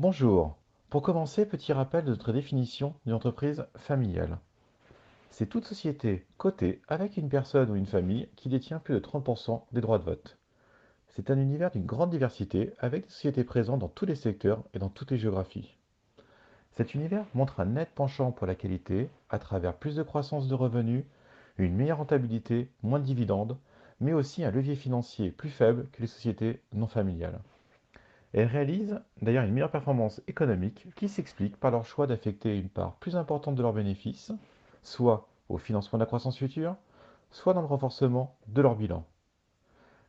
Bonjour. Pour commencer, petit rappel de notre définition d'une entreprise familiale. C'est toute société cotée avec une personne ou une famille qui détient plus de 30% des droits de vote. C'est un univers d'une grande diversité avec des sociétés présentes dans tous les secteurs et dans toutes les géographies. Cet univers montre un net penchant pour la qualité à travers plus de croissance de revenus, une meilleure rentabilité, moins de dividendes, mais aussi un levier financier plus faible que les sociétés non familiales. Elles réalisent d'ailleurs une meilleure performance économique qui s'explique par leur choix d'affecter une part plus importante de leurs bénéfices, soit au financement de la croissance future, soit dans le renforcement de leur bilan.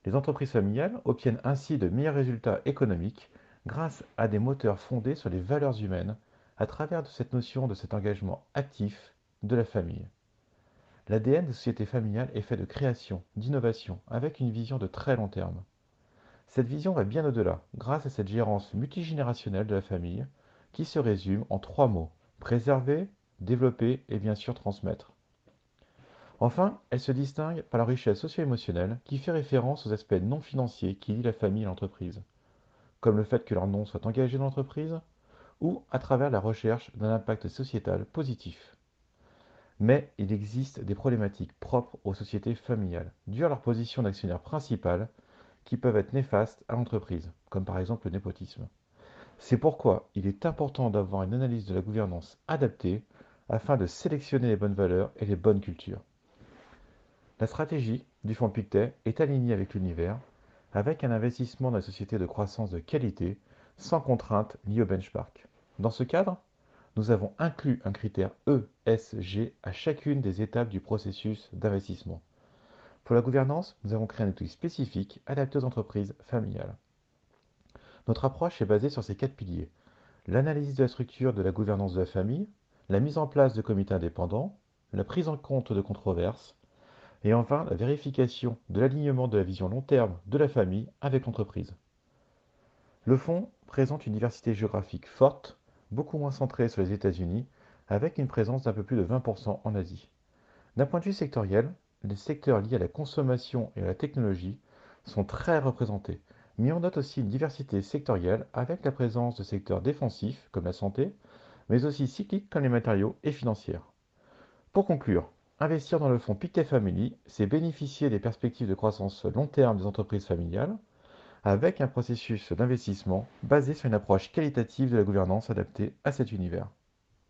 Les entreprises familiales obtiennent ainsi de meilleurs résultats économiques grâce à des moteurs fondés sur les valeurs humaines à travers cette notion de cet engagement actif de la famille. L'ADN des sociétés familiales est fait de création, d'innovation, avec une vision de très long terme. Cette vision va bien au-delà, grâce à cette gérance multigénérationnelle de la famille, qui se résume en trois mots préserver, développer et bien sûr transmettre. Enfin, elle se distingue par la richesse socio-émotionnelle qui fait référence aux aspects non financiers qui lient la famille et l'entreprise, comme le fait que leur nom soit engagé dans l'entreprise, ou à travers la recherche d'un impact sociétal positif. Mais il existe des problématiques propres aux sociétés familiales, dues à leur position d'actionnaire principal qui peuvent être néfastes à l'entreprise, comme par exemple le népotisme. C'est pourquoi il est important d'avoir une analyse de la gouvernance adaptée afin de sélectionner les bonnes valeurs et les bonnes cultures. La stratégie du fonds Pictet est alignée avec l'univers, avec un investissement dans la société de croissance de qualité, sans contrainte liée au benchmark. Dans ce cadre, nous avons inclus un critère ESG à chacune des étapes du processus d'investissement. Pour la gouvernance, nous avons créé un outil spécifique adapté aux entreprises familiales. Notre approche est basée sur ces quatre piliers. L'analyse de la structure de la gouvernance de la famille, la mise en place de comités indépendants, la prise en compte de controverses, et enfin la vérification de l'alignement de la vision long terme de la famille avec l'entreprise. Le fonds présente une diversité géographique forte, beaucoup moins centrée sur les États-Unis, avec une présence d'un peu plus de 20% en Asie. D'un point de vue sectoriel, les secteurs liés à la consommation et à la technologie sont très représentés, mais on note aussi une diversité sectorielle avec la présence de secteurs défensifs comme la santé, mais aussi cycliques comme les matériaux et financières. Pour conclure, investir dans le fonds Pictet Family, c'est bénéficier des perspectives de croissance long terme des entreprises familiales, avec un processus d'investissement basé sur une approche qualitative de la gouvernance adaptée à cet univers.